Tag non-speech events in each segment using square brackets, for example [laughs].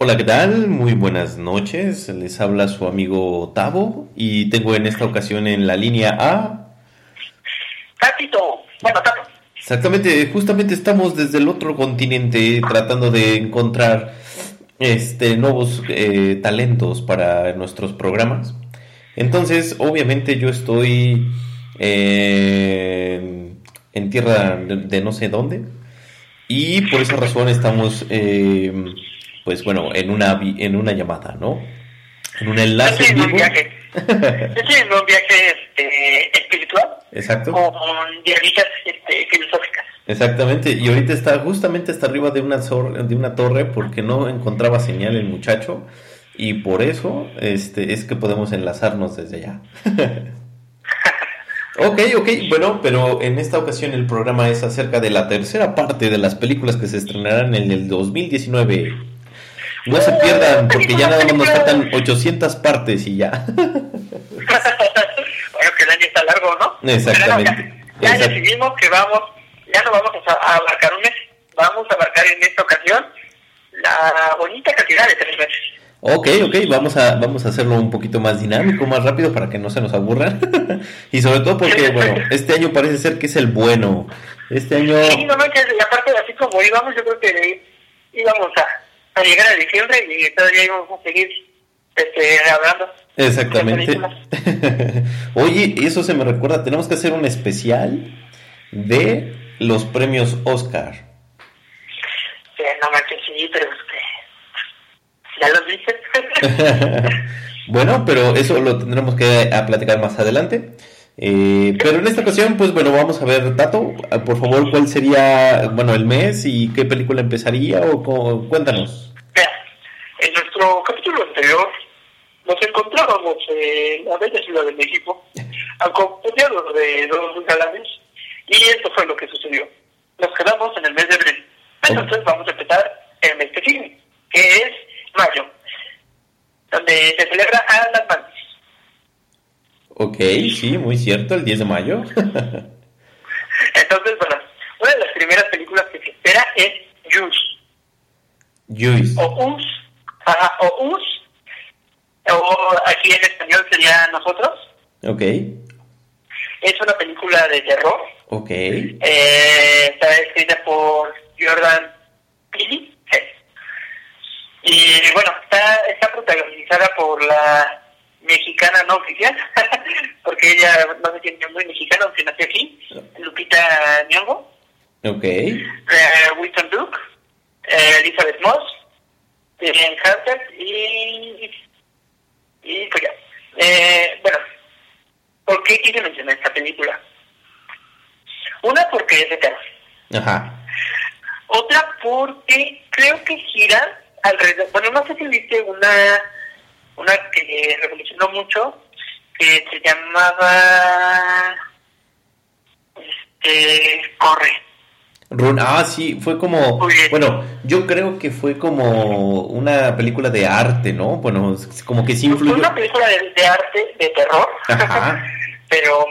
Hola, ¿qué tal? Muy buenas noches. Les habla su amigo Tavo y tengo en esta ocasión en la línea A. Tatito. Bueno, Tato. Exactamente, justamente estamos desde el otro continente tratando de encontrar este nuevos eh, talentos para nuestros programas. Entonces, obviamente yo estoy eh, en tierra de, de no sé dónde y por esa razón estamos eh, pues bueno, en una, en una llamada, ¿no? En un enlace Estoy en un viaje. Estoy en un viaje este, espiritual Exacto. con diablitas este, filosóficas. Exactamente, y ahorita está justamente hasta arriba de una, de una torre porque no encontraba señal el muchacho y por eso este, es que podemos enlazarnos desde allá. [laughs] ok, ok, bueno, pero en esta ocasión el programa es acerca de la tercera parte de las películas que se estrenarán en el 2019. No se pierdan [laughs] porque ya nada más nos faltan 800 partes y ya. [laughs] bueno, que el año está largo, ¿no? Exactamente. Ya, decidimos que vamos, ya no vamos a, abarcar un mes, vamos a abarcar en esta ocasión la bonita cantidad de tres meses. Ok, ok, vamos a, vamos a hacerlo un poquito más dinámico, más rápido para que no se nos aburran. [laughs] y sobre todo porque, bueno, este año parece ser que es el bueno. Este año... Sí, no manches, y aparte así como íbamos, yo creo que íbamos a, llegar a diciembre y todavía íbamos a seguir este, hablando. Exactamente. [laughs] Oye, eso se me recuerda, tenemos que hacer un especial de los premios Oscar. Sí, no manches, sí, pero este, ya los viste. [laughs] bueno, pero eso lo tendremos que a platicar más adelante. Eh, pero en esta ocasión, pues bueno, vamos a ver, Tato, por favor, ¿cuál sería, bueno, el mes y qué película empezaría o cuéntanos. Capítulo anterior nos encontrábamos en la bella ciudad de México, acompañados de dos galanes, y esto fue lo que sucedió. Nos quedamos en el mes de abril. Entonces vamos a empezar el mes que sigue, que es mayo, donde se celebra a las manos. Ok, sí, muy cierto, el 10 de mayo. [laughs] Entonces, bueno, una de las primeras películas que se espera es Juice, Juice. o Us, ajá, o Us, o aquí en español sería Nosotros. Ok, Es una película de terror. ok. Eh, está escrita por Jordan Peele. Y bueno, está, está protagonizada por la mexicana no oficial, [laughs] porque ella no se tiene muy mexicana, aunque nació aquí, Lupita Nyong'o, Ok, eh, Winston Duke, eh, Elizabeth Moss, Vivian Carter y, y pues ya. Eh, bueno, ¿por qué quise mencionar esta película? Una porque es de terror. ajá. Otra porque creo que gira alrededor, bueno, no sé si viste una, una que revolucionó mucho, que se llamaba, este, Corre. Run, ah, sí, fue como, bueno, yo creo que fue como una película de arte, ¿no? Bueno, como que sí Fue influyó. una película de, de arte, de terror, Ajá. [laughs] pero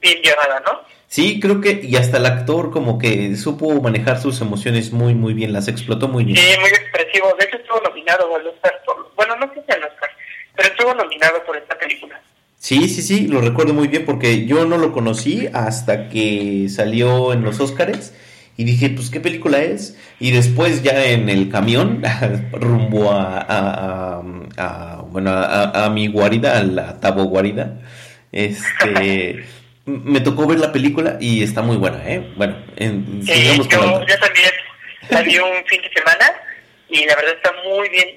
bien llevada, ¿no? Sí, creo que, y hasta el actor como que supo manejar sus emociones muy, muy bien, las explotó muy bien. Sí, muy expresivo. De hecho, estuvo nominado al Oscar. por- bueno, no sé si al Oscar, pero estuvo nominado por esta película. Sí, sí, sí, lo recuerdo muy bien porque yo no lo conocí hasta que salió en los Óscares y dije, pues, ¿qué película es? Y después ya en el camión, [laughs] rumbo a, a- a- a- bueno, a, mi guarida, a la Tabo guarida, este, [laughs] me tocó ver la película y está muy buena, ¿eh? Bueno, en, Sí, sigamos con la yo, yo también salí un fin de semana y la verdad está muy bien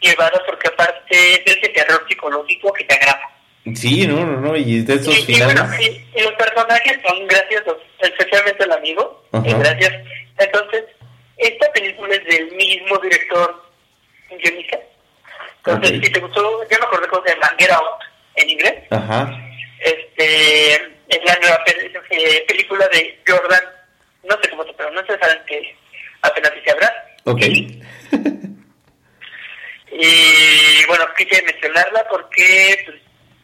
llevada porque aparte es ese terror psicológico que te agrada. Sí, no, no, no, y de esos Y, y finales. bueno, y, y los personajes son graciosos, especialmente el amigo, es gracias. Entonces, esta película es del mismo director guionista Entonces, si te gustó, yo me acordé cómo se llama Get Out en inglés. Ajá. Este, es la nueva eh, película de Jordan, no sé cómo se pronuncia, saben que apenas se habrá. Ok. [laughs] Y, bueno, quise mencionarla porque pues,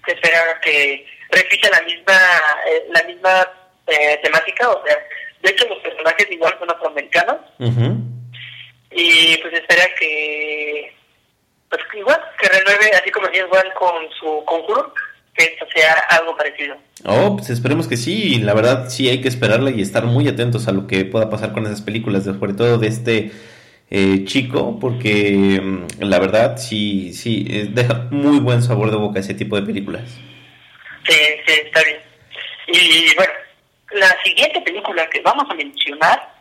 se espera que repita la misma, eh, la misma eh, temática, o sea, de hecho los personajes igual son afroamericanos. Y pues espera que, pues igual, que renueve, así como igual con su conjuro, que esto sea algo parecido. Oh, pues esperemos que sí, la verdad sí hay que esperarla y estar muy atentos a lo que pueda pasar con esas películas, sobre todo de este eh, chico, porque mm, la verdad sí, sí, eh, [laughs] deja muy buen sabor de boca ese tipo de películas. Sí, sí, está bien. Y bueno, la siguiente película que vamos a mencionar,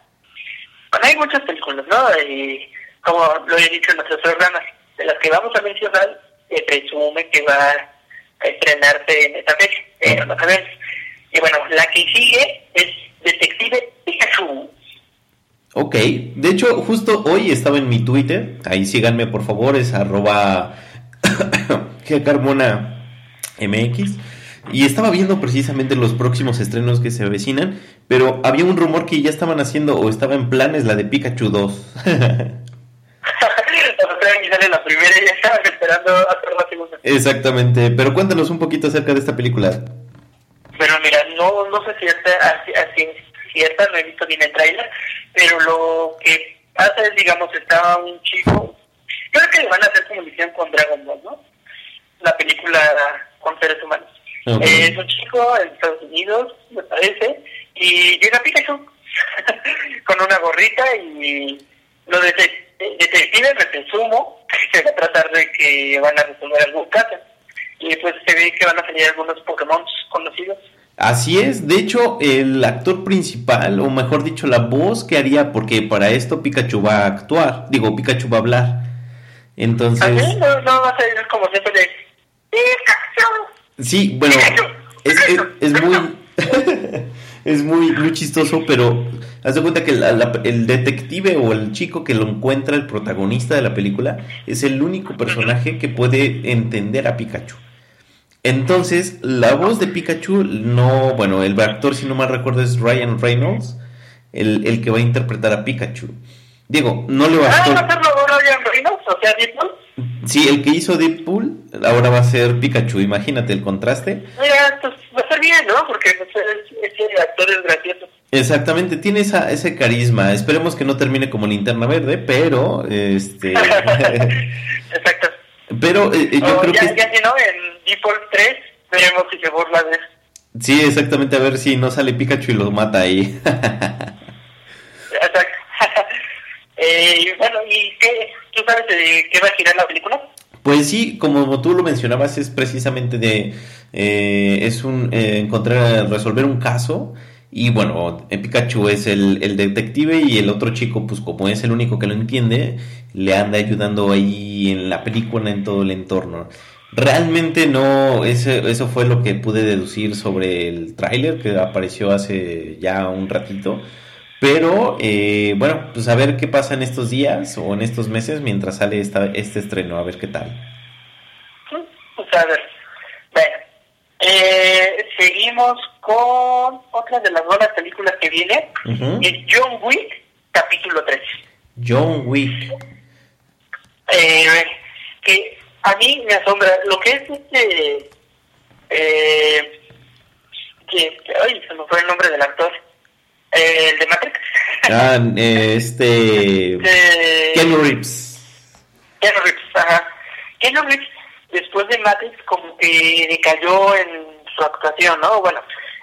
bueno, hay muchas películas, ¿no? Y como lo he dicho en nuestros programas, de las que vamos a mencionar, se presume que va a estrenarse en esta fecha, pero no sabemos. Y bueno, la que sigue es Detective Pikachu. Ok, de hecho justo hoy estaba en mi Twitter, ahí síganme por favor, es arroba [coughs] Carmona MX y estaba viendo precisamente los próximos estrenos que se avecinan, pero había un rumor que ya estaban haciendo o estaba en planes la de Pikachu 2. [laughs] la primera y ya estaban esperando hacer la segunda. Exactamente, pero cuéntanos un poquito acerca de esta película. Pero mira, no, no sé si es así, cierta, no he visto bien el trailer, pero lo que pasa es, digamos, está un chico, creo que van a hacer como misión con Dragon Ball, ¿no? La película con seres humanos. Eh, es un chico en Estados Unidos, me parece, y llega Pikachu [laughs] con una gorrita y lo detectives me presumo [laughs] que va a tratar de que van a resolver algún caso. Y pues se ve que van a salir algunos Pokémon conocidos. Así es, de hecho el actor principal, o mejor dicho la voz que haría, porque para esto Pikachu va a actuar, digo Pikachu va a hablar. Entonces... ¿Ah, no, no va a ser como siempre de Pikachu. Sí, bueno, es, es, muy, [laughs] es muy, muy chistoso, pero haz de cuenta que el detective o el chico que lo encuentra, el protagonista de la película, es el único personaje que puede entender a Pikachu. Entonces, la voz de Pikachu, no, bueno, el actor, si no mal recuerdo, es Ryan Reynolds, el, el que va a interpretar a Pikachu. Diego, no le va a... Ah, ¿va a ser Ryan Reynolds? O sea, Sí, el que hizo Deadpool ahora va a ser Pikachu, imagínate el contraste. Mira, pues va a ser bien, ¿no? Porque pues, ese actor es gracioso. Exactamente, tiene esa, ese carisma. Esperemos que no termine como linterna verde, pero este. [laughs] [laughs] Exacto. Pero eh, eh, yo creo ya, que. Ya si no, en Default 3 veremos si se burla de Sí, exactamente, a ver si no sale Pikachu y lo mata ahí. Exacto. [laughs] eh, bueno, ¿y qué? ¿Tú sabes de qué va a girar la película? Pues sí, como tú lo mencionabas, es precisamente de. Eh, es un. Eh, encontrar. resolver un caso. Y bueno, Pikachu es el, el, detective y el otro chico, pues como es el único que lo entiende, le anda ayudando ahí en la película, en todo el entorno. Realmente no, eso, eso fue lo que pude deducir sobre el tráiler que apareció hace ya un ratito. Pero eh, bueno, pues a ver qué pasa en estos días o en estos meses mientras sale esta, este estreno, a ver qué tal. Pues a ver, bueno, eh, seguimos con otra de las buenas películas que viene, es John Wick, capítulo 3. John Wick. Eh, que a mí me asombra lo que es este... Eh, que, ay, se me fue el nombre del actor eh, el de Matrix. [laughs] Ah, este. Eh, Ken Reeves. Ken Reeves, ajá. Ken Reeves, después de Matrix, como que decayó en su actuación, ¿no? Bueno,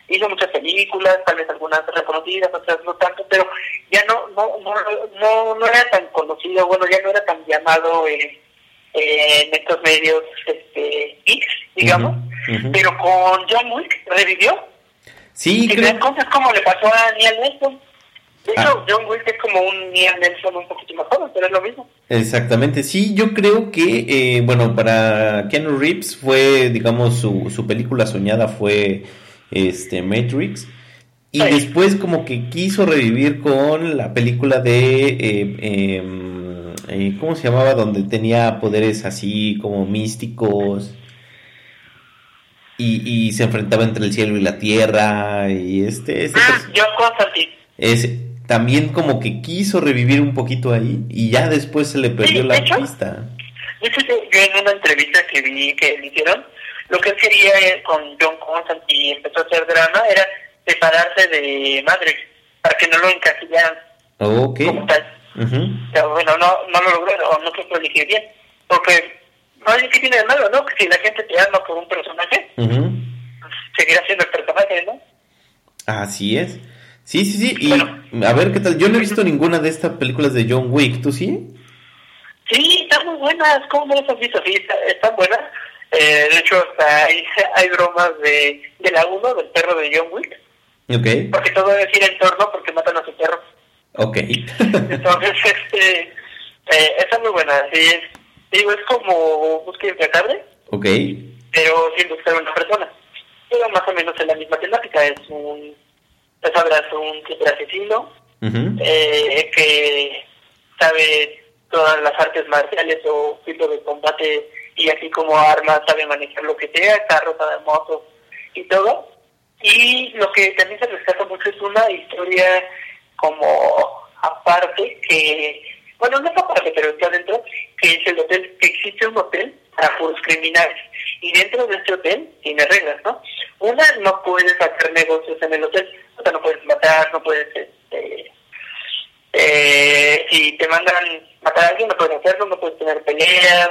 hizo muchas películas, tal vez algunas reconocidas, otras no tanto, pero ya no no no no, no era tan conocido, bueno, ya no era tan llamado en, en estos medios este, X, digamos, pero con John Wick revivió Sí, creo... cosas como le pasó a Neil Nelson. De hecho, ah. John Wick es como un Neil Nelson un poquito más joven, pero es lo mismo. Exactamente, sí, yo creo que, eh, bueno, para Ken Reeves fue, digamos, su, su película soñada fue este Matrix. Y después como que quiso revivir con la película de eh, em, eh, ¿cómo se llamaba? Donde tenía poderes así como místicos y, y se enfrentaba entre el cielo y la tierra y este... este ah, Constantine. También como que quiso revivir un poquito ahí y ya después se le perdió la pista. yo en una entrevista que vi que le hicieron, lo que él quería con John Constantine y empezó a hacer drama era separarse de Madrid para que no lo encasillaran ok como tal. bueno, no, no lo logró, o no se puede elegir bien. Porque, no hay que tiene de malo, ¿no? Que si la gente te ama por un personaje, seguirá siendo el personaje, ¿no? Así es. Sí, sí, sí. Y a ver qué tal. Yo no he visto ninguna de estas películas de John Wick. ¿Tú sí? Sí, están muy buenas. ¿Cómo no las has visto? Sí, están buenas. Eh, de hecho, hasta hay, hay bromas de, de la 1, del perro de John Wick. Ok. Porque todo debe ir en torno porque matan a su perro. Ok. [laughs] Entonces, este, eh, está muy buena. Sí, es, digo, es como búsqueda implacable. Ok. Pero sin buscar una persona. Pero más o menos en la misma temática. Es un sabrás un super asesino eh, que sabe todas las artes marciales o tipos de combate y así como armas sabe manejar lo que sea, carros, de motos y todo. Y lo que también se rescata mucho es una historia como aparte que, bueno, no es aparte, pero está dentro, que es el hotel, que existe un hotel para puros criminales. Y dentro de este hotel tiene reglas, ¿no? Una, no puedes hacer negocios en el hotel, o sea, no puedes matar, no puedes, este, eh, si te mandan matar a alguien, no puedes hacerlo, no puedes tener peleas,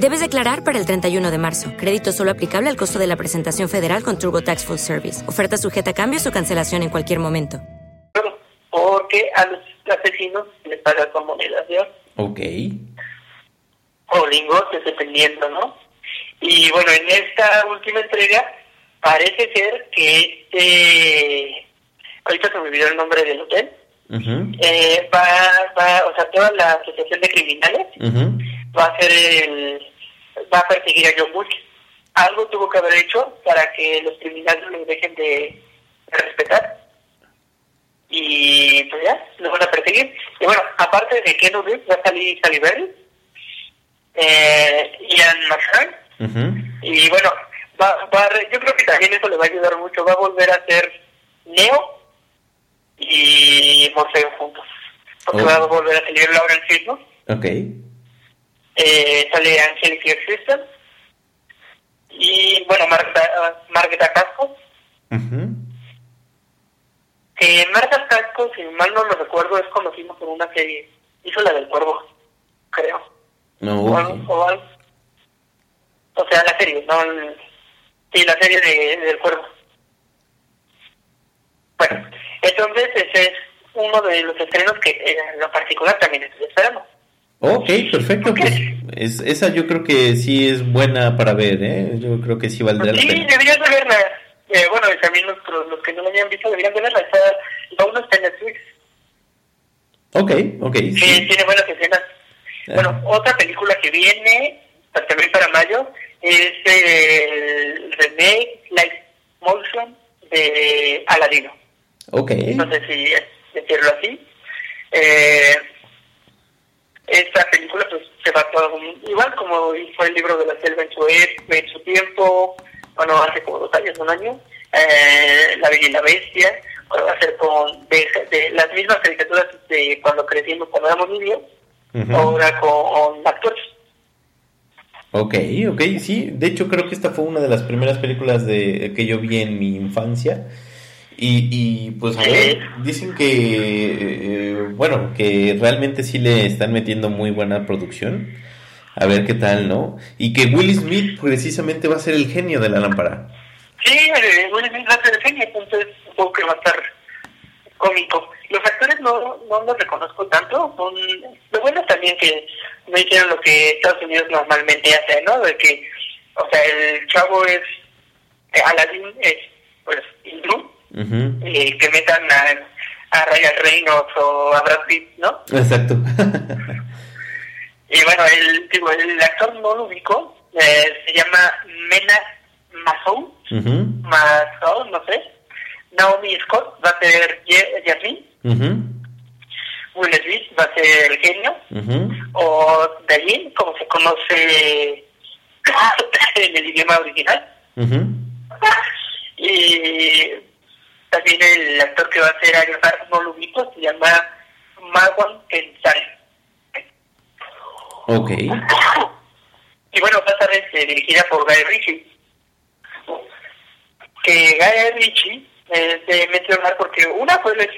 Debes declarar para el 31 de marzo. Crédito solo aplicable al costo de la presentación federal con TurboTax Full Service. Oferta sujeta a cambios o cancelación en cualquier momento. Porque a los asesinos les pagan con monedas de oro. Ok. O lingotes, dependiendo, ¿no? Y bueno, en esta última entrega parece ser que este... Ahorita se me olvidó el nombre del hotel. Eh, va, va, o sea, toda la asociación de criminales va a ser el... va a perseguir a John Wick. Algo tuvo que haber hecho para que los criminales los dejen de respetar. Y pues ya, lo van a perseguir. Y bueno, aparte de Ken Reeves, va a salir Sally Berry, eh, Ian McShane, y bueno, va, va, yo creo que también eso le va a ayudar mucho, va a volver a ser Neo y Morfeo juntos, porque va a volver a salir Lauren Fishburne. Ok. Eh, sale Angelique System y bueno, Marta, Margarita Casco. Eh, Marta Casco, si mal no lo recuerdo, es conocido por una serie. Hizo la del cuervo, creo. No, o, o, o, sea, la serie, no. sí, la serie de, del cuervo. Bueno, entonces ese es uno de los estrenos que eh, en lo particular también esperando. Ok, perfecto. Pues es, esa yo creo que sí es buena para ver, ¿eh? Yo creo que sí valdría la pena. Sí, deberías de verla. Eh, bueno, y también los, los que no la hayan visto deberían de verla. Está, la uno está en Netflix. Ok, ok. Sí, sí. tiene buenas escenas. Ah. Bueno, otra película que viene también para mayo es el remake Live Motion de Aladino. Ok. No sé si decirlo así. Eh, esta película pues se va todo igual como fue el libro de la selva en su, en su tiempo bueno, hace como dos años, un año, eh, La Bella y la Bestia, va a ser con de, las mismas caricaturas de cuando crecimos, cuando éramos niños, ahora con, actores. Ok, ok, sí. De hecho, creo que esta fue una de las primeras películas de que yo vi en mi infancia. Y, y pues a ver, dicen que, eh, bueno, que realmente sí le están metiendo muy buena producción a ver qué tal, ¿no? Y que Will Smith precisamente va a ser el genio de la lámpara. Sí, eh, Will Smith va a ser el genio, entonces supongo que va a estar cómico. Los actores no, no los reconozco tanto, lo bueno también que no hicieron lo que Estados Unidos normalmente hace, ¿no? De que, o sea, el chavo es, eh, Aladdin es pues hindú, eh, que metan a, a Ryan Reynolds o a Brad Pitt, ¿no? Exacto. [laughs] y bueno, el, digo, el actor no lo ubico, eh, se llama Mena Mazou, Mazou, no sé. Naomi Scott va a ser Jasmine. Will Smith va a ser el genio. O Dalin, como se conoce [coughs] en el idioma original. [laughs] Y también el actor que va a ser Agar no lo ubico, se llama Marwan Kensari. Ok. Y bueno, va a estar este, dirigida por Guy Ritchie. Que Guy Ritchie es de mencionar porque una fue el ex,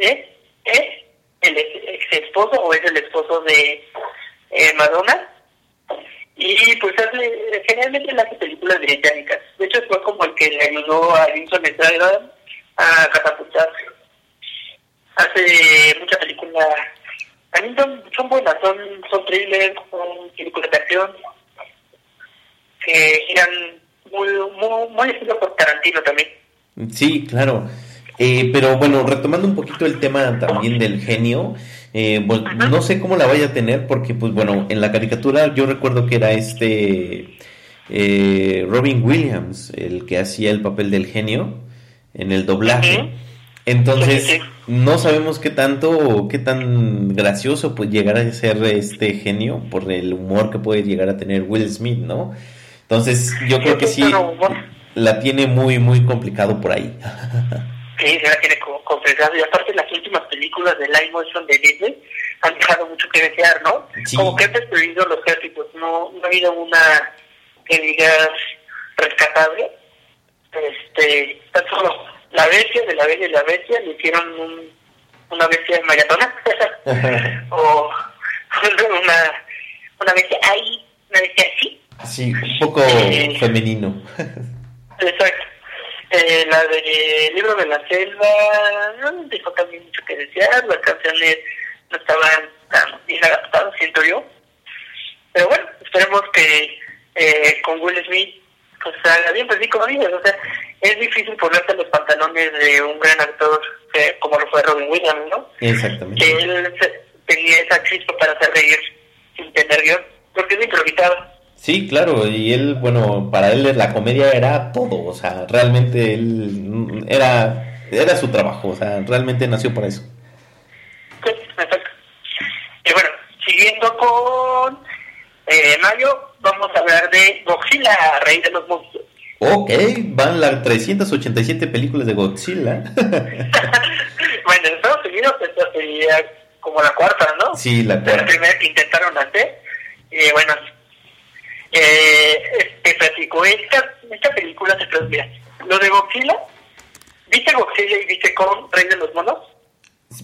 es, es el ex esposo o es el esposo de eh, Madonna y pues hace, generalmente le hace películas británicas. De hecho fue como el que le ayudó a Vincent a catapultarse. Hace muchas películas, también son, son buenas, son, son thrillers, son películas de acción que giran muy, muy, muy estilo por Tarantino también. Sí, claro. Eh, pero bueno, retomando un poquito el tema también del genio, eh, no sé cómo la vaya a tener porque, pues bueno, en la caricatura yo recuerdo que era este eh, Robin Williams el que hacía el papel del genio en el doblaje. Entonces, no sabemos qué tanto o qué tan gracioso puede llegar a ser este genio por el humor que puede llegar a tener Will Smith, ¿no? Entonces, yo creo que sí la tiene muy, muy complicado por ahí. [laughs] Sí, se la tiene complicado. Y aparte, las últimas películas de live motion de Disney han dejado mucho que desear, ¿no? Como que han destruido los clásicos. No, no ha habido una, que digas, rescatable. Este, tan solo la bestia de la bella y la bestia le hicieron un, una bestia maratona. [laughs] o [laughs] una, una bestia ahí, una bestia así. Sí, un poco eh, femenino. Exacto. Eh, la de Libro de la Selva no dejó también mucho que desear, las canciones no estaban tan bien adaptadas, siento yo. Pero bueno, esperemos que eh, con Will Smith pues salga bien, pues sí, como dices, o sea, es difícil ponerse los pantalones de un gran actor eh, como lo fue Robin Williams, ¿no? Exactamente. Que él tenía esa chispa para hacer reír sin tener guion, porque es improvisado. Sí, claro, y él, bueno, para él la comedia era todo, o sea, realmente él era, era su trabajo, o sea, realmente nació para eso. Sí, exacto. Y bueno, siguiendo con eh, Mayo, vamos a hablar de Godzilla, Rey de los Monstruos. Ok, van las 387 películas de Godzilla. [laughs] bueno, en Estados Unidos esta sería como la cuarta, ¿no? Sí, la cuarta. La primera que intentaron hacer. Y bueno, eh, te platico, esta, esta película se trata, lo de Godzilla, ¿viste Godzilla y viste Kong, Rey de los Monos?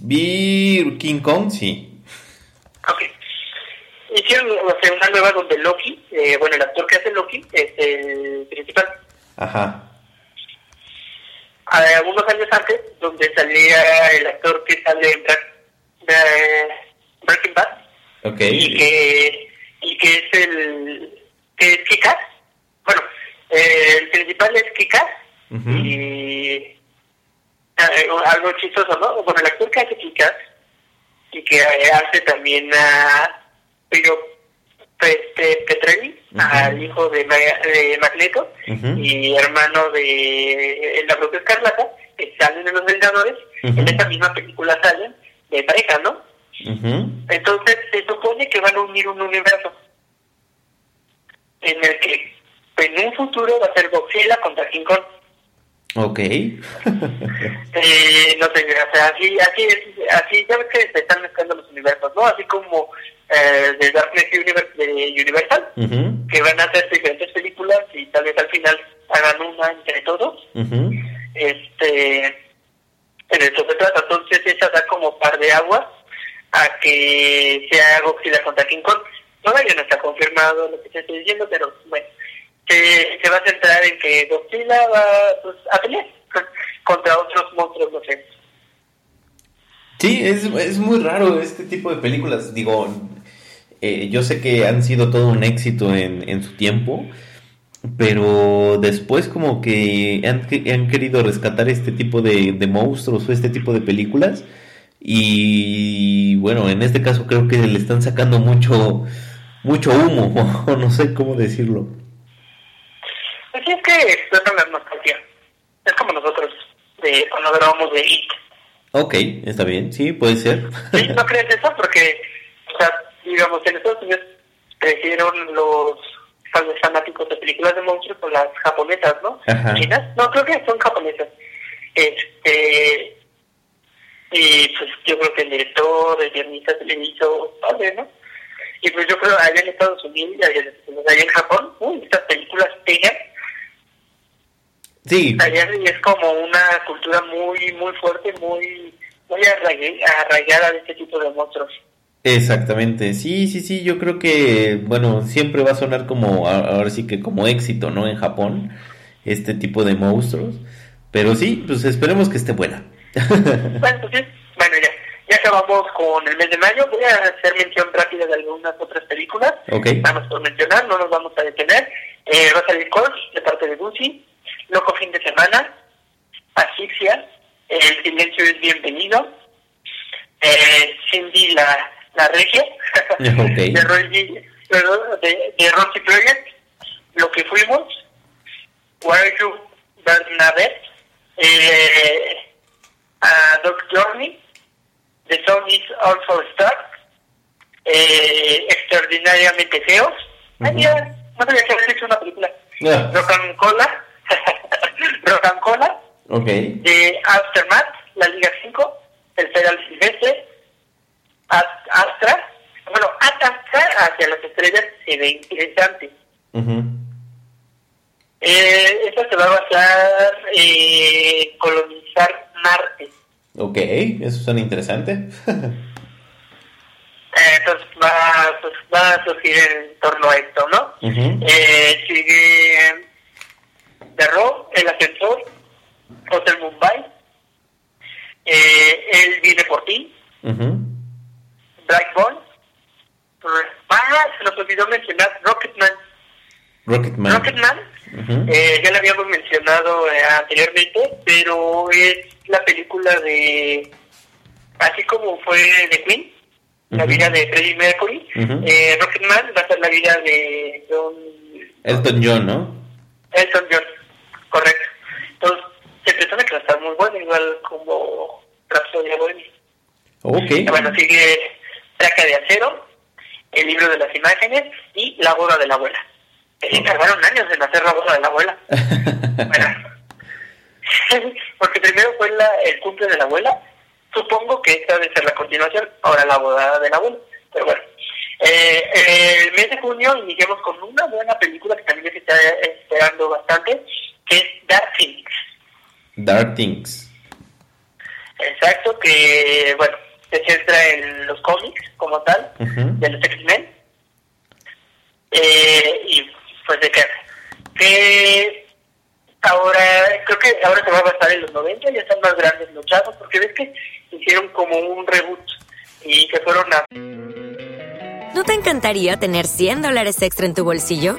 Vi King Kong, sí. Ok. Hicieron una nueva donde Loki, eh, bueno, el actor que hace Loki es el principal. Ajá. Algunos años antes, donde salía el actor que sale en Black, Breaking Bad. Ok. Y que, y que es el que es Kikas. Bueno, eh, el principal es Kikas. Y eh, algo chistoso, ¿no? Bueno, el actor que hace Kikas y que hace también a Pedro Petrelli, al hijo de, de Magneto y hermano de la propia Escarlata, que salen de los Vengadores, en esta misma película salen de pareja, ¿no? Entonces se supone que van a unir un universo en el que en un futuro va a ser Godzilla contra King Kong. Ok. eh, no sé, o sea, así, así, así, ya ves que se están mezclando los universos, ¿no? Así como eh, de Darknet Universe de Universal, que van a hacer diferentes películas y tal vez al final hagan una entre todos. Este, en eso se trata, entonces esa da como par de agua a que sea Godzilla contra King Kong. Todavía no está confirmado lo que te estoy diciendo, pero se, va a centrar en que Godzilla va pues, a pelear [laughs] contra otros monstruos, no sé. Sí, es, es muy raro este tipo de películas. Digo, eh, yo sé que han sido todo un éxito en, en su tiempo, pero después como que han, han querido rescatar este tipo de, de monstruos o este tipo de películas y bueno, en este caso creo que le están sacando mucho mucho humo, [laughs] no sé cómo decirlo. Así es que explotan la nostalgia. Es como nosotros de cuando grabamos de It. Ok, está bien, sí, puede ser. ¿Sí? ¿No crees eso? Porque, o sea, digamos, en Estados Unidos crecieron los fan- fanáticos de películas de monstruos con las japonesas, ¿no? Ajá. ¿Chinas? No, creo que son japonesas. Este. Y pues yo creo que el director, el guionista se le hizo padre, ¿no? Y pues yo creo allá en Estados Unidos, allá, allá en Japón, estas películas pegan. Sí, es como una cultura muy, muy fuerte, muy, muy arraigada de este tipo de monstruos. exactamente, sí, sí, sí, yo creo que, bueno, siempre va a sonar como, ahora sí que como éxito, ¿no? En Japón, este tipo de monstruos, pero sí, pues esperemos que esté buena. [laughs] Bueno, pues sí, bueno, ya, ya acabamos con el mes de mayo. Voy a hacer mención rápida de algunas otras películas. Ok. Vamos por mencionar, no nos vamos a detener. Eh, va a salir Coach, de parte de Gucci. Loco Fin de Semana. Asfixia. El Silencio es Bienvenido. Eh, Cindy la, la Regia. [laughs] Ok. de, Roy, de, de Project. Lo que fuimos. Where You, Bernadette. Eh, a Dog Journey, The Song is Also Star, eh, Extraordinariamente Feos. Ay, Ujú. mira, no sabía que había hecho una película. Ah. Rock and Cola, Rock and Cola, Ok, de Aftermath, La Liga 5, El Federal Silvestre, Ast- Astra, bueno, Astra hacia las estrellas se ve interesante. ujú, Eh, esta se va a basar en colonizar Marte. ok, eso suena interesante. Eh, [laughs] entonces va, pues, va a surgir en torno a esto, ¿no? Ujú. Eh, sigue The Rock, El Ascensor, Hotel Mumbai, eh, Él viene por ti, Ujú. Blackbone, ah, se nos olvidó mencionar Rocketman. Rocketman. Rocketman, Ujú. eh, ya la habíamos mencionado eh, anteriormente, pero es la película de, así como fue de Queen, la vida de Freddie Mercury, eh, Rocketman va a ser la vida de John Elton John, ¿no? Elton John, correcto. Entonces, se presenta que va a estar muy bueno, igual como Rhapsody Bohemia. Ok. Bueno, sigue Traca de Acero, El libro de las imágenes y La boda de la abuela. Eh, tardaron años en hacer La boda de la abuela. [laughs] Bueno, [laughs] porque primero fue la, el cumple de la abuela. Supongo que esta debe ser la continuación, ahora la boda de la abuela. Pero bueno, eh, el mes de junio iniciamos con una buena película que también se está esperando bastante, que es Dark Phoenix. Dark Things. Exacto, que bueno, se centra en los cómics como tal, de los X-Men. Eh, y pues de que, que ahora, creo que ahora se va a basar en los 90, ya están más grandes los chavos, porque ves que hicieron como un reboot y se fueron a ¿No te encantaría tener 100 dólares extra en tu bolsillo?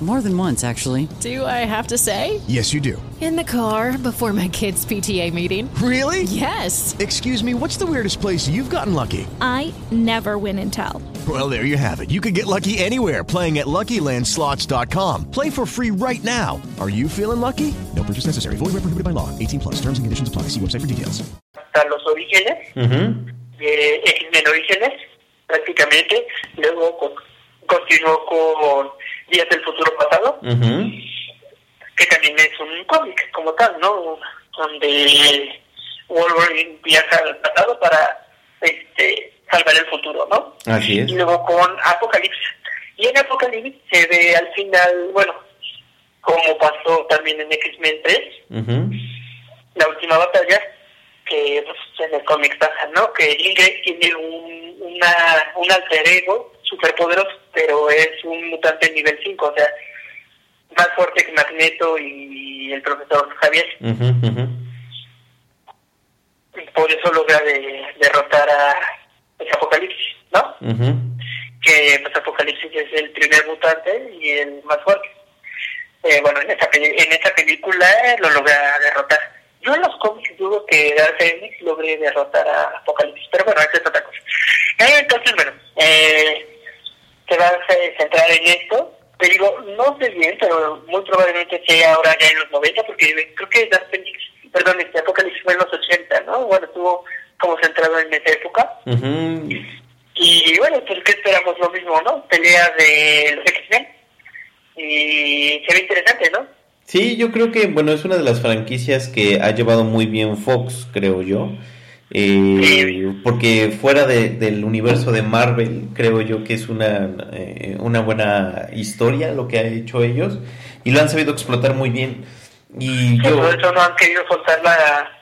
More than once, actually. Do I have to say? Yes, you do. In the car before my kids' PTA meeting. Really? Yes. Excuse me, what's the weirdest place you've gotten lucky? I never win and tell. Well, there you have it. You can get lucky anywhere playing at LuckyLandSlots.com. Play for free right now. Are you feeling lucky? No purchase necessary. Void where prohibited by law. 18 plus. Terms and conditions apply. See website for details. hasta los orígenes, Ujú. de X-Men Orígenes, prácticamente. Luego con- continuó con Días del Futuro Pasado, que también es un cómic como tal, ¿no? Donde Wolverine viaja al pasado para este salvar el futuro, ¿no? Así es. Y luego con Apocalipsis. Y en Apocalipsis se ve al final, bueno, como pasó también en X-Men 3, Ujú. la última batalla, que pues, en el cómic pasa, ¿no? Que Ingrid tiene un, una, un alter ego superpoderoso, pero es un mutante nivel 5, o sea, más fuerte que Magneto y el profesor Javier. Y por eso logra de- derrotar a ese Apocalipsis, ¿no? Que pues, Apocalipsis es el primer mutante y el más fuerte. Eh, bueno, en esta, en esta película lo logra derrotar. Yo en los cómics dudo que Dark Phoenix logre derrotar a Apocalipsis, pero bueno, esa es otra cosa. Eh, entonces, bueno, eh, se va a ce- centrar en esto. Te digo, no sé bien, pero muy probablemente sea ahora ya en los 90, porque creo que Dark Phoenix, perdón, este Apocalipsis fue en los 80, ¿no? Bueno, estuvo como centrado en esa época. Y bueno, pues ¿qué esperamos? Lo mismo, ¿no? Pelea de los X-Men. Y se ve interesante, ¿no? Sí, yo creo que, bueno, es una de las franquicias que ha llevado muy bien Fox, creo yo. Eh, porque fuera de- del universo de Marvel, creo yo que es una, eh, una buena historia lo que ha hecho ellos y lo han sabido explotar muy bien. Y yo, Por eso no han querido soltar la,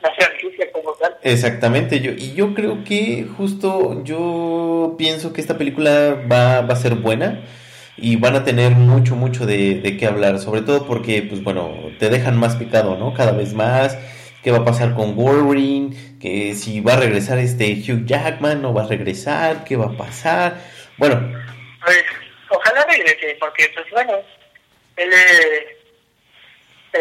la franquicia como tal. Exactamente, yo, y yo creo que justo yo pienso que esta película va, va a ser buena y van a tener mucho, mucho de, de qué hablar, sobre todo porque, pues bueno, te dejan más picado, ¿no? Cada vez más, qué va a pasar con Wolverine, que si va a regresar este Hugh Jackman, no va a regresar, qué va a pasar. Bueno, Pues ojalá regrese, porque pues bueno, él eh, eh,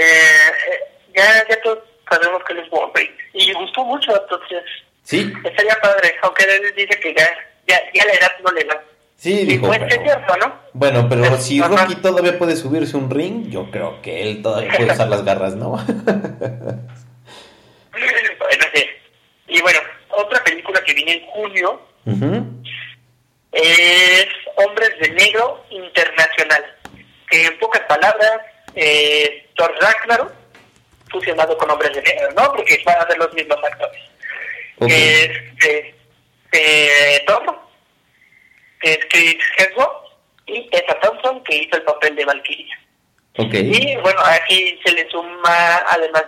ya, ya todos sabemos que él es Wolverine. Y gustó mucho, entonces sí, estaría padre, aunque él dice que ya, ya, ya la edad no le da. sí, Y dijo. pues es bueno, cierto, ¿no? Bueno, pero si ajá. Rocky todavía puede subirse un ring, yo creo que él todavía puede usar las garras, ¿no? [laughs] Y bueno, otra película que viene en junio es Hombres de Negro Internacional, que en pocas palabras, eh, Thor Ragnarok fusionado con Hombres de Negro, ¿no? Porque van a ser los mismos actores. Ok. Que es eh, eh, Thor, que es Chris Hemsworth, y Tessa Thompson, que hizo el papel de Valkyria. Ok. Y bueno, aquí se le suma además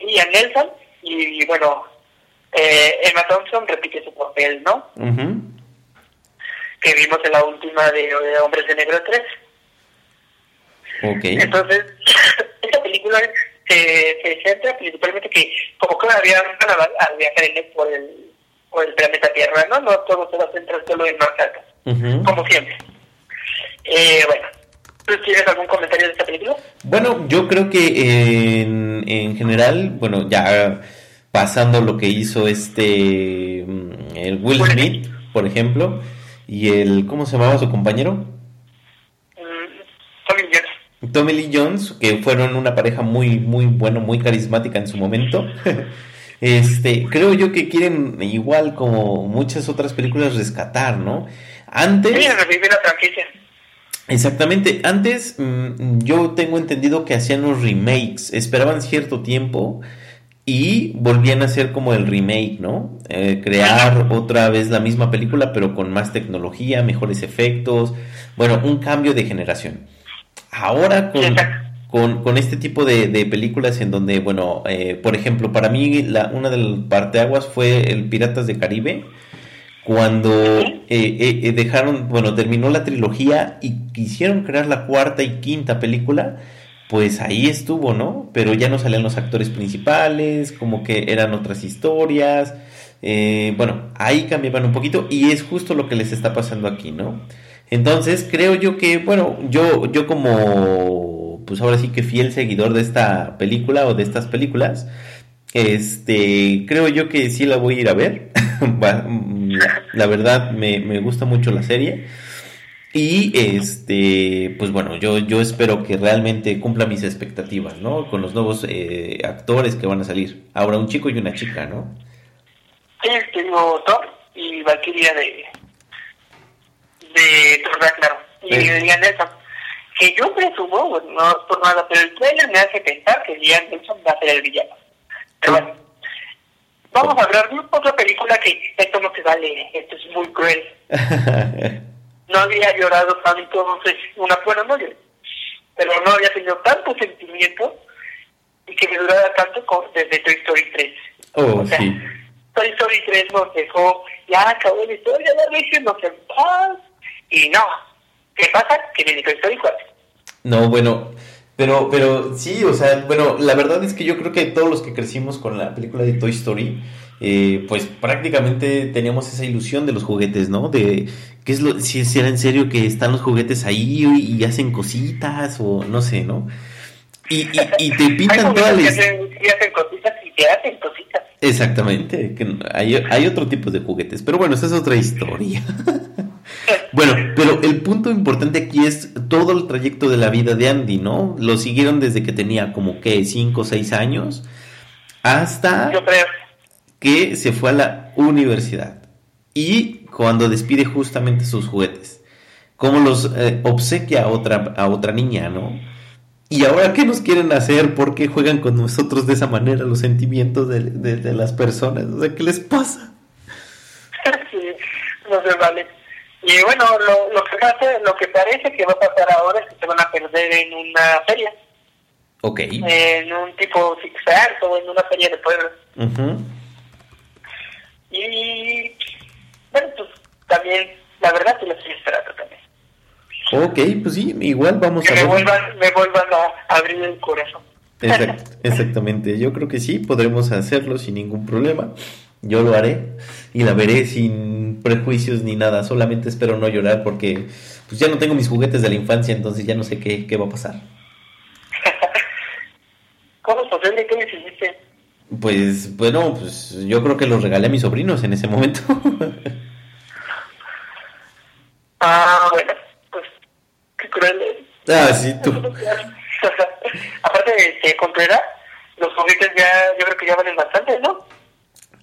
Ian Nelson, y bueno, eh, Emma Thompson repite su papel, ¿no? Ujú. que vimos en la última de, de Hombres de Negro 3. Ok. Entonces, [coughs] esta película se, se centra principalmente que, como que había van a, a viajar en él por el, por el planeta Tierra, ¿no? No todo se va a centrar solo en Manhattan, Ujú. como siempre. Eh, bueno, ¿tú tienes algún comentario de esta película? Bueno, yo creo que en, en general, bueno, ya pasando lo que hizo este mm, el Will Smith, por ejemplo, y el ¿cómo se llamaba su compañero? Mm, Tommy Jones. Tommy Lee Jones, que fueron una pareja muy, muy bueno, muy carismática en su momento. [laughs] Este, creo yo que quieren, igual como muchas otras películas, rescatar, ¿no? Antes. Quieren revivir la franquicia. Exactamente, antes mm, yo tengo entendido que hacían los remakes, esperaban cierto tiempo y volvían a hacer como el remake, ¿no? Eh, crear otra vez la misma película pero con más tecnología, mejores efectos, bueno, un cambio de generación. Ahora con, con, con este tipo de, de películas en donde, bueno, eh, por ejemplo, para mí la, una de las parteaguas fue el Piratas de Caribe cuando eh, eh, eh, dejaron, bueno, terminó la trilogía y quisieron crear la cuarta y quinta película, pues ahí estuvo, ¿no? Pero ya no salían los actores principales, como que eran otras historias, eh, bueno, ahí cambiaban un poquito y es justo lo que les está pasando aquí, ¿no? Entonces creo yo que, bueno, yo, yo como, pues ahora sí que fiel seguidor de esta película o de estas películas, este, creo yo que sí la voy a ir a ver. [laughs] La, la verdad me, me gusta mucho la serie. Y este, pues bueno, yo, yo espero que realmente cumpla mis expectativas, ¿no? Con los nuevos eh, actores que van a salir. Ahora un chico y una chica, ¿no? Sí, tengo Thor y Valkyria de, de Thor Ragnarok. Y Sí. Liam Nelson. Que yo presumo, no es por nada, pero el trailer me hace pensar que Liam Nelson va a ser el villano. Pero bueno, Vamos a hablar de otra película que esto no se vale, esto es muy cruel. [laughs] No había llorado tanto, pues, una buena noche, pero no había tenido tanto sentimiento y que me durara tanto con, desde Toy Story 3. Oh, O sea, sí. Toy Story 3 nos dejó, ya acabó la historia, ya déjenos en paz. Y no, ¿qué pasa? Que viene Toy Story 4. No, bueno, pero, pero sí, o sea, bueno, la verdad es que yo creo que todos los que crecimos con la película de Toy Story, eh, pues prácticamente teníamos esa ilusión de los juguetes, ¿no? De qué es lo, si, si era en serio que están los juguetes ahí y, y hacen cositas o no sé, ¿no? Y, y, y te [laughs] pintan toda la juguetes que his- hacen, que hacen cositas y te hacen cositas. Exactamente, que hay, hay otro tipo de juguetes, pero bueno, esa es otra historia. [laughs] bueno, pero el punto importante aquí es todo el trayecto de la vida de Andy, ¿no? Lo siguieron desde que tenía como que 5 o 6 años hasta Yo creo. Que se fue a la universidad y cuando despide justamente sus juguetes, como los eh, obsequia a otra, a otra niña, ¿no? Y ahora, ¿qué nos quieren hacer? ¿Por qué juegan con nosotros de esa manera los sentimientos de, de- de las personas? O sea, ¿qué les pasa? Sí, no se vale. Y bueno, lo, lo que pasa, lo que parece que va a pasar ahora es que se van a perder en una feria, Ok. en un tipo Flags o en una feria de pueblo. Ujú. Y bueno, pues también, la verdad, sí lo estoy esperando también. Ok, pues sí, igual vamos Que a me ver. vuelvan, me vuelvan a abrir el corazón. Exact- exactamente, yo creo que sí, podremos hacerlo sin ningún problema. Yo lo haré y la veré sin prejuicios ni nada, solamente espero no llorar porque pues ya no tengo mis juguetes de la infancia, entonces ya no sé qué, qué va a pasar. [laughs] ¿Cómo es posible que me hiciste? Pues bueno, pues yo creo que los regalé a mis sobrinos en ese momento. [laughs] Ah, bueno, pues qué cruel es. ah, sí, tú. [laughs] Aparte de que Contreras, los juguetes ya, yo creo que ya valen bastante, ¿no?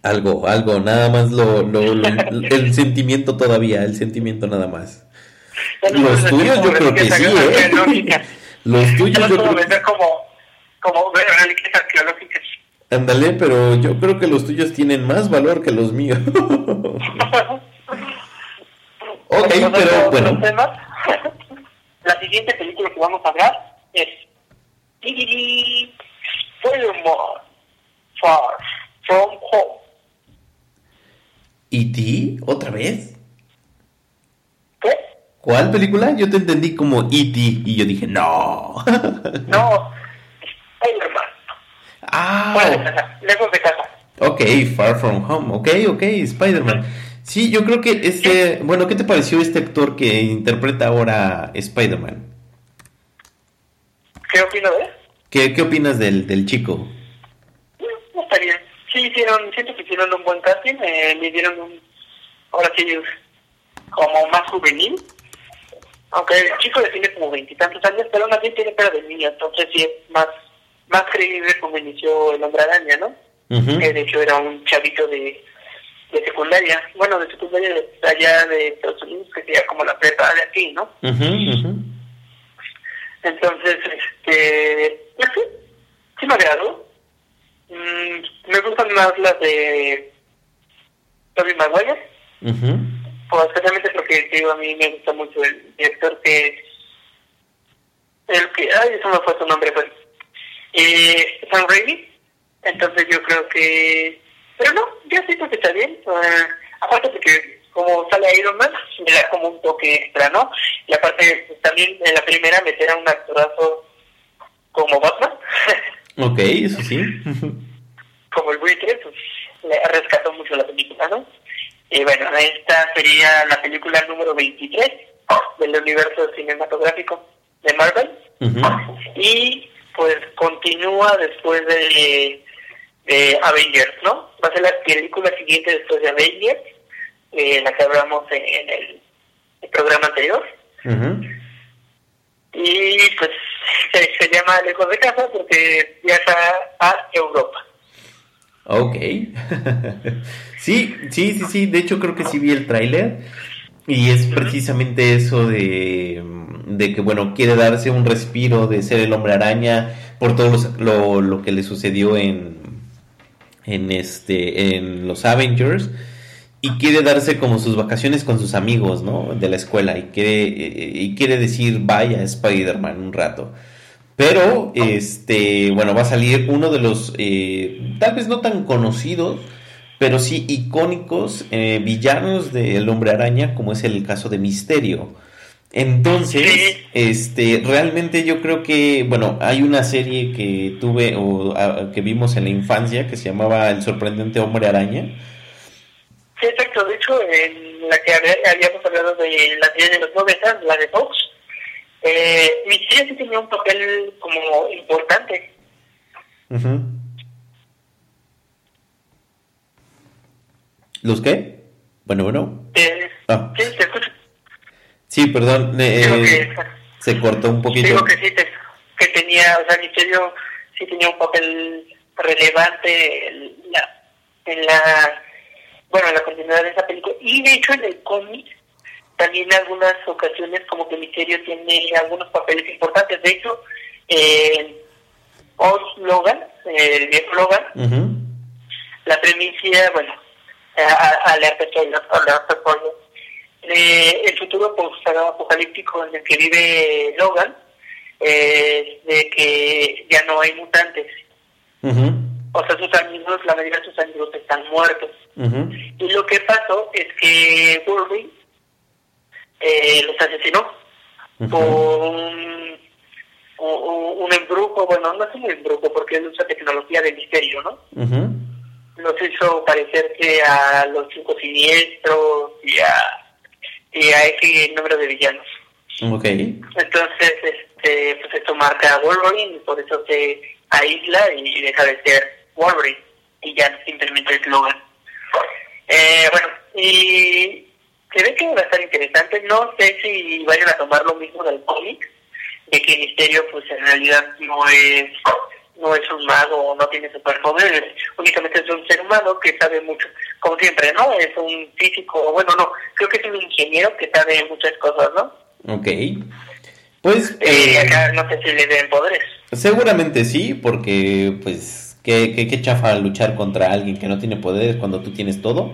Algo, algo, nada más lo, lo- [laughs] lo- el sentimiento todavía, el sentimiento nada más. Los tuyos yo creo que sí. ¿eh? Los tuyos yo creo que como, como reliquias arqueológicas. Ándale, pero yo creo que los tuyos tienen más valor que los míos. [laughs] ok, Pasando pero bueno. temas, [laughs] La siguiente película que vamos a hablar es Spider-Man Far From Home. ¿Y ti? ¿Otra vez? ¿Qué? ¿Cuál película? Yo te entendí como E.T. y yo dije, no. No, Spider-Man. Fuera de ah, casa, lejos de casa. ok, Far From Home. Ok, ok, Spider-Man. Sí, yo creo que este. Bueno, ¿qué te pareció este actor que interpreta ahora Spider-Man? ¿Qué opino de él? ¿Qué, qué opinas del, del chico? Mm, Está bien. Sí, hicieron, siento que hicieron un buen casting. Eh, le dieron un, ahora sí, como más juvenil. Aunque el chico le tiene como veintitantos años, pero aún así tiene cara de niño. Entonces sí es más, más creíble como inició el hombre araña, ¿no? Que de hecho era un chavito de, de secundaria. Bueno, de secundaria de allá de Estados Unidos, que sería como la prepa de aquí, ¿no? Entonces, este, pues sí, sí me agradó. Mm, me gustan más las de Tobey Maguire, pues especialmente porque digo, a mí me gusta mucho el director que el que, ay, eso me fue su nombre, pues, eh, Sam Raimi. Entonces yo creo que, pero no, yo siento que está bien. Ah, aparte porque como sale Iron Man, le da como un toque extra, ¿no? Y aparte pues, también en la primera meter a un actorazo como Batman, [laughs] Ok, eso sí. [laughs] como el buitre, pues le rescató mucho la película, ¿no? Y bueno, esta sería la película número 23 del universo cinematográfico de Marvel. Y pues continúa después de, de Avengers, ¿no? Va a ser la película siguiente después de Avengers, eh, la que hablamos en, en el, el programa anterior. Y pues [laughs] se, se llama Lejos de Casa porque viaja a Europa. Ok. [laughs] sí, sí, sí, sí. De hecho, creo que sí vi el tráiler. Y es precisamente eso de, de que, bueno, quiere darse un respiro de ser el hombre araña por todo los- lo, lo que le sucedió en, en este en los Avengers y quiere darse como sus vacaciones con sus amigos, ¿no? De la escuela y quiere y quiere decir vaya Spider-Man un rato. Pero, este, bueno, va a salir uno de los, eh, tal vez no tan conocidos, pero sí icónicos eh, villanos del Hombre Araña, como es el caso de Misterio. Entonces, este, realmente yo creo que, bueno, hay una serie que tuve o a- que vimos en la infancia que se llamaba El sorprendente Hombre Araña. Sí, exacto. De hecho, en la que había- habíamos hablado de la serie de los 90, la de Fox, eh, Misterio sí tenía un papel como importante. Ujú. ¿Los qué? Bueno, bueno. Eh, Ah. Sí, te escucho. Sí, perdón, eh, que- se cortó un poquito. Digo que sí, te- que tenía, o sea, Misterio sí tenía un papel relevante en la, en la, bueno, en la continuidad de esa película. Y de hecho en el cómic también en algunas ocasiones como que Misterio tiene algunos papeles importantes. De hecho, eh, Oz Logan, eh, el viejo Logan, la premisa, bueno, a- a- alerta spoiler, alerta spoiler, de el futuro apocalíptico en el que vive Logan, eh, de que ya no hay mutantes. O sea, sus amigos, la mayoría de sus amigos están muertos. Y lo que pasó es que Wolverine eh, los asesinó por un, un, un embrujo, bueno, no es un embrujo porque él usa tecnología de misterio, ¿no? Nos hizo parecer que a los cinco siniestros y a, y a ese número de villanos. Ok. Entonces, este, pues esto marca a Wolverine y por eso se aísla y deja de ser Wolverine y ya simplemente es Logan. Eh, bueno, y se ve que va a estar interesante. No sé si vayan a tomar lo mismo del cómic, de que Misterio pues en realidad no es no es un mago o no tiene superpoderes, únicamente es un ser humano que sabe mucho, como siempre, ¿no? Es un físico, bueno, no, creo que es un ingeniero que sabe muchas cosas, ¿no? Ok. Pues Eh, eh, acá no sé si le den poderes. seguramente sí, porque pues qué, qué, qué chafa luchar contra alguien que no tiene poderes cuando tú tienes todo.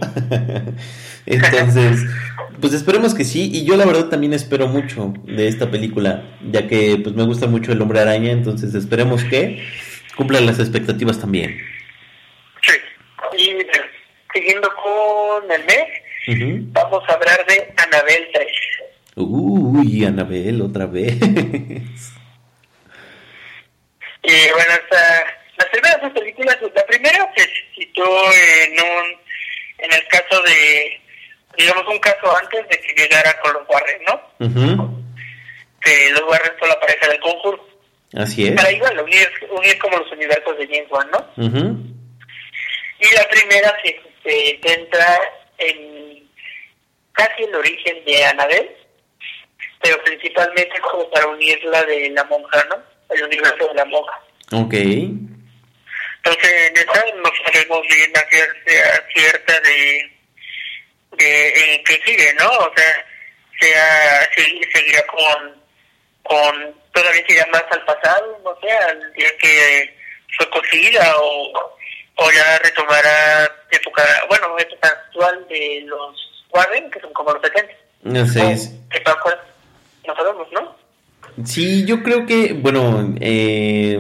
[laughs] Entonces, [laughs] pues esperemos que sí. Y yo la verdad también espero mucho de esta película, ya que pues me gusta mucho el hombre araña, entonces esperemos que cumplan las expectativas también. Sí. Y bueno, siguiendo con el mes, vamos a hablar de Anabel 3. Uy, Anabel, otra vez. Y [laughs] bueno, esta, las primeras dos películas, la primera se situó en un, en el caso de, digamos, un caso antes de que llegara con los Warren, ¿no? Ujú. Que los Warren son la pareja del conjuro. Así es. Para igual, unir, unir como los universos de James Wan, ¿no? Ujú. Y la primera se, se centra en casi el origen de Anabel, pero principalmente como para unirla de la monja, ¿no? El universo de la monja. Ok. Entonces, en esta nos podemos bien hacer cierta de, de que sigue, ¿no? O sea, sea, se- seguirá con, con, todavía irá más al pasado, no sé, al día que fue cogida o, o ya retomará época, bueno, época actual de los Warren, que son como los 70. Así es. Que no sabemos, ¿no? Sí, yo creo que, bueno, eh,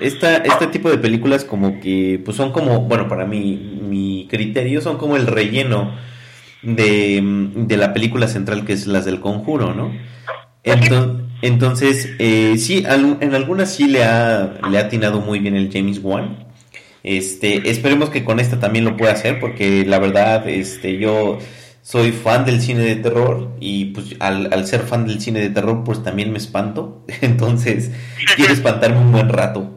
esta, este tipo de películas como que, pues son como, bueno, para mí, mi criterio son como el relleno de, de la película central que es las del conjuro, ¿no? Enton- entonces, eh, sí, en algunas sí le ha, le ha atinado muy bien el James Wan. Este, esperemos que con esta también lo pueda hacer, porque la verdad, este, yo soy fan del cine de terror y pues al, al ser fan del cine de terror, pues también me espanto. [laughs] Entonces, quiero espantarme un buen rato.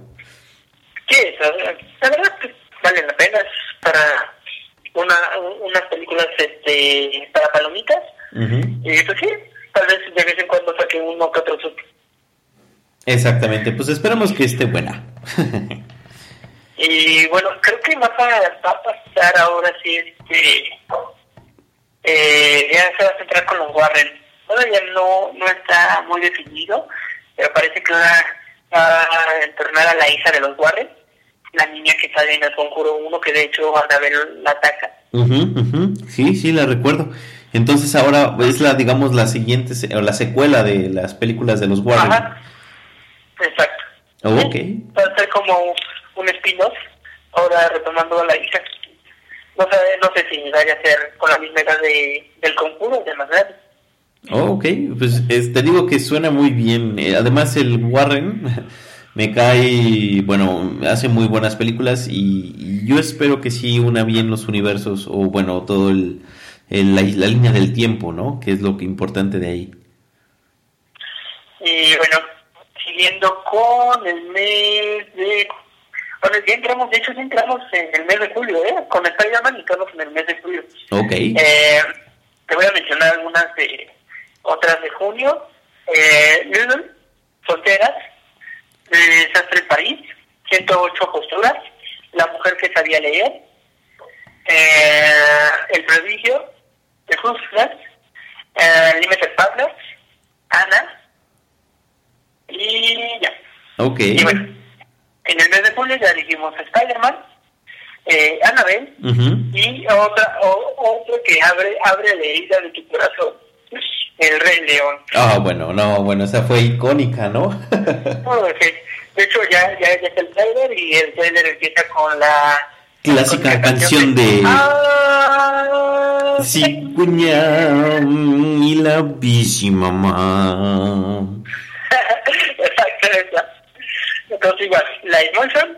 Sí, la, verdad que vale la pena para una, unas películas este, para palomitas. Ujú. Y pues sí, tal vez de vez en cuando saque uno que otro susto. Exactamente, pues esperamos que esté buena. [laughs] Y bueno, creo que va a, va a pasar ahora sí, este, eh, ya se va a centrar con los Warren. Todavía no, no está muy definido, pero parece que va, a entornar a la hija de los Warren. la niña que sale en el conjuro 1, que de hecho ver la ataca. Ujú, ujú. Sí, sí, la recuerdo. Entonces ahora es la, digamos, la siguiente, o la secuela de las películas de los Warren. Ajá, exacto. Oh, ok. Va a ser como un spin-off, ahora retomando a la hija. No sé, no sé si vaya a ser con la misma edad de, del conjuro, de más. Oh, ok, pues es- te digo que suena muy bien. Eh, además, el Warren [laughs] me cae, bueno, hace muy buenas películas y, y yo espero que sí una bien los universos o, bueno, todo el, el- la, la línea del tiempo, ¿no? Que es lo que importante de ahí. Y bueno, siguiendo con el mes de... Bueno, ya entramos, de hecho ya entramos en el mes de julio, ¿eh? Con Spider-Man y estamos en el mes de julio. Ok. Eh, te voy a mencionar algunas de otras de junio. Eh, Solteras, Desastre en París, 108 posturas, La mujer que sabía leer, eh, El prodigio, Hustlers, eh, Limited Partners, Ana, y ya. Ok. Y bueno, en el mes de julio ya dijimos Spider-Man, eh, Annabelle, y otra, o, otro que abre, abre la herida de tu corazón, El Rey León. Ah, bueno, no, bueno, esa fue icónica, ¿no? [laughs] Oh, ok. De hecho, ya, ya, ya es el trailer y el trailer empieza con la Clásica la canción de- Ah, Sí, cuña, y la bici mamá. Exacto, esa. Entonces, igual, Live Motion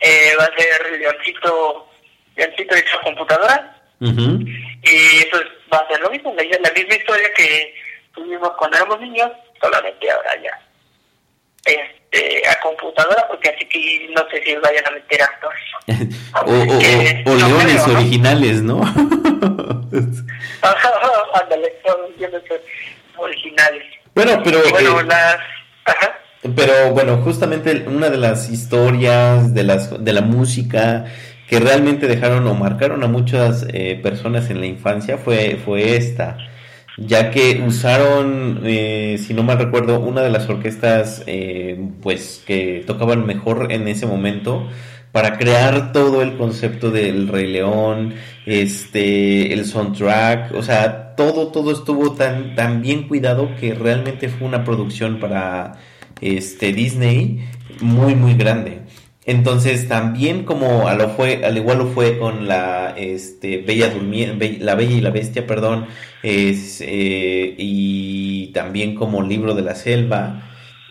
eh, va a ser Leoncito, Leoncito hecho computadora. Ujú. Y pues va a ser lo mismo, la, la misma historia que tuvimos cuando éramos niños, solamente ahora ya este, computadora, porque así que no sé si vayan a meter actores. [laughs] o, o- o- o no leones creo, ¿no? originales, ¿no? [laughs] Ándale, son originales. bueno, pero... Bueno, eh, las... Ajá. Pero bueno, justamente una de las historias de las de la música que realmente dejaron o marcaron a muchas eh, personas en la infancia fue fue esta, ya que usaron, eh, si no mal recuerdo, una de las orquestas eh, pues que tocaban mejor en ese momento para crear todo el concepto del Rey León, este, el soundtrack, o sea, todo, todo estuvo tan, tan bien cuidado que realmente fue una producción para este Disney muy muy grande. Entonces también como a lo fue, al igual lo fue con la este Bella Durmiente, la Bella y la Bestia, perdón, es, eh, y también como Libro de la Selva,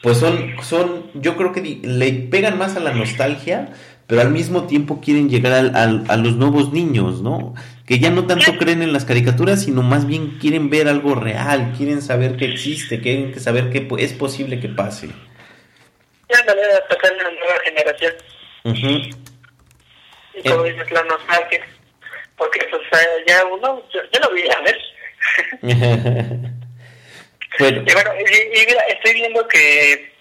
pues son, son, yo creo que le pegan más a la nostalgia, pero al mismo tiempo quieren llegar al- al- a los nuevos niños, ¿no? Que ya no tanto creen en las caricaturas, sino más bien quieren ver algo real, quieren saber que existe, quieren que saber que es posible que pase. Ya ándale a pasar a la nueva generación. Ujú. Y como Eh. dices, la nostalgia. Porque pues ya uno, yo, yo lo vi a ver. [laughs] bueno, Y bueno, y, y mira, estoy viendo que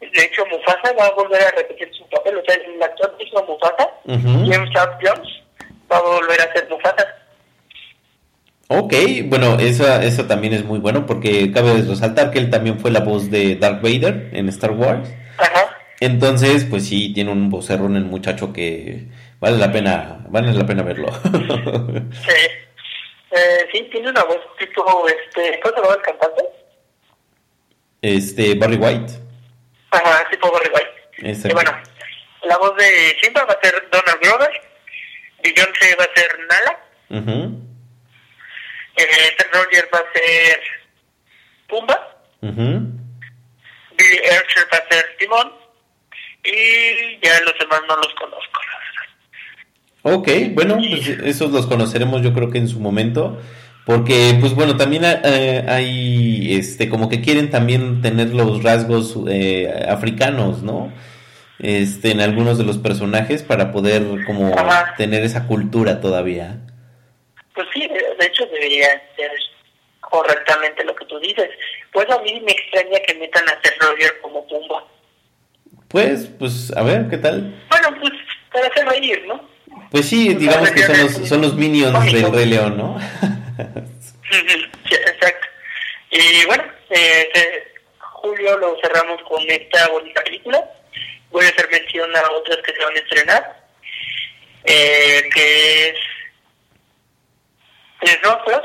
de hecho Mufasa va a volver a repetir su papel, o sea, el actor hizo Mufasa, Ujú. James Charles Jones, va a volver a ser Mufasa. Ok, bueno, esa, eso también es muy bueno porque cabe resaltar que él también fue la voz de Darth Vader en Star Wars. Ajá. Entonces, pues sí, tiene un vocerrón el muchacho que vale la pena, vale la pena verlo. [laughs] Sí. Eh, sí, tiene una voz tipo, este, ¿cómo se llama el cantante? este, Barry White. Ajá, tipo Barry White. Exacto. Y bueno, la voz de Simba va a ser Donald Glover, Beyoncé va a ser Nala, eh, Roger va a ser Pumba. Billy Archer va a ser Timón, y ya los demás no los conozco, la verdad. Ok, bueno, pues esos los conoceremos yo creo que en su momento, porque pues bueno, también eh, hay, este, como que quieren también tener los rasgos eh, africanos, ¿no? Este, en algunos de los personajes para poder como Ajá. tener esa cultura todavía. Pues sí, de, hecho debería ser correctamente lo que tú dices. Pues a mí me extraña que metan a Seth Roger como Pumba. Pues, pues, a ver, ¿qué tal? Bueno, pues para hacer reír, ¿no? Pues sí, digamos que son los, son los minions del Rey León, ¿no? Sí, exacto. Y bueno, eh, eh, julio lo cerramos con esta bonita película. Voy a hacer mención menciona otras que se van a estrenar, eh, que es Tres Rosas,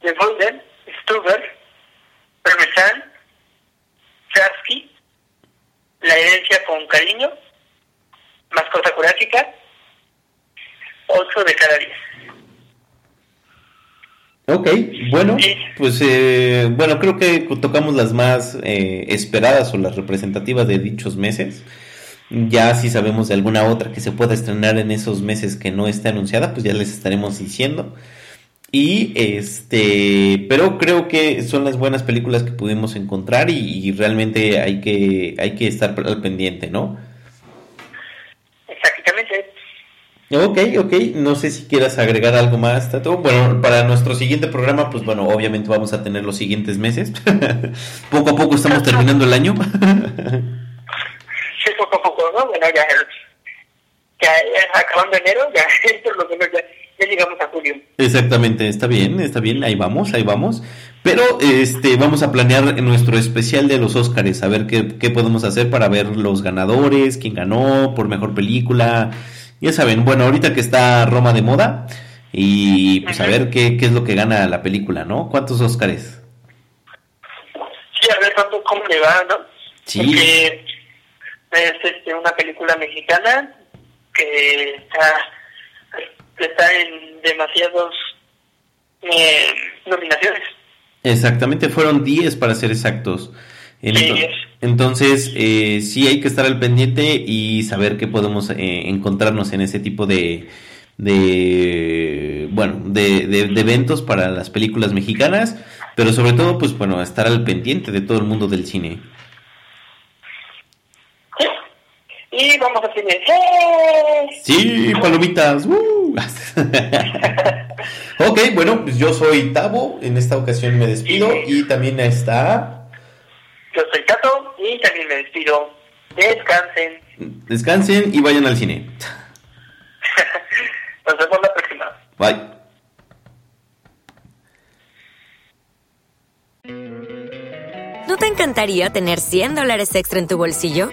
The Golden, Stuber, Parmesan, Chasky, La herencia con cariño, Mascota jurásica, 8 de cada 10. Ok, bueno, pues eh, bueno, creo que tocamos las más eh, esperadas o las representativas de dichos meses. Ya si sabemos de alguna otra que se pueda estrenar en esos meses que no esté anunciada, pues ya les estaremos diciendo. Y este, pero creo que son las buenas películas que pudimos encontrar y, y realmente hay que hay que estar al pendiente, ¿no? Exactamente. Ok, ok, no sé si quieras agregar algo más, Tato. Bueno, para nuestro siguiente programa, pues bueno, obviamente vamos a tener los siguientes meses. [laughs] poco a poco estamos terminando el año. [laughs] Sí, poco a poco, ¿no? Bueno, ya, ya, ya acabando enero, ya, por lo menos ya, ya llegamos a julio. Exactamente, está bien, está bien, ahí vamos, ahí vamos. Pero este vamos a planear nuestro especial de los Óscares, a ver qué, qué podemos hacer para ver los ganadores, quién ganó por mejor película. Ya saben, bueno, ahorita que está Roma de moda y pues a ver qué, qué es lo que gana la película, ¿no? ¿Cuántos Óscares? Sí, a ver tanto cómo le va, ¿no? Sí. Porque es este, una película mexicana que está, está en demasiados eh, nominaciones. Exactamente, fueron 10 para ser exactos. Entonces, eh, sí hay que estar al pendiente y saber que podemos eh, encontrarnos en ese tipo de, de bueno, de, de- de eventos para las películas mexicanas, pero sobre todo, pues bueno, estar al pendiente de todo el mundo del cine. Sí. Y vamos a cine. ¡Eh! Sí, palomitas. ¡uh! [laughs] ok, bueno, pues yo soy Tavo, en esta ocasión me despido y también está... Yo soy Tato y también me despido. Descansen. Descansen y vayan al cine. [laughs] Nos vemos la próxima. Bye. ¿No te encantaría tener 100 dólares extra en tu bolsillo?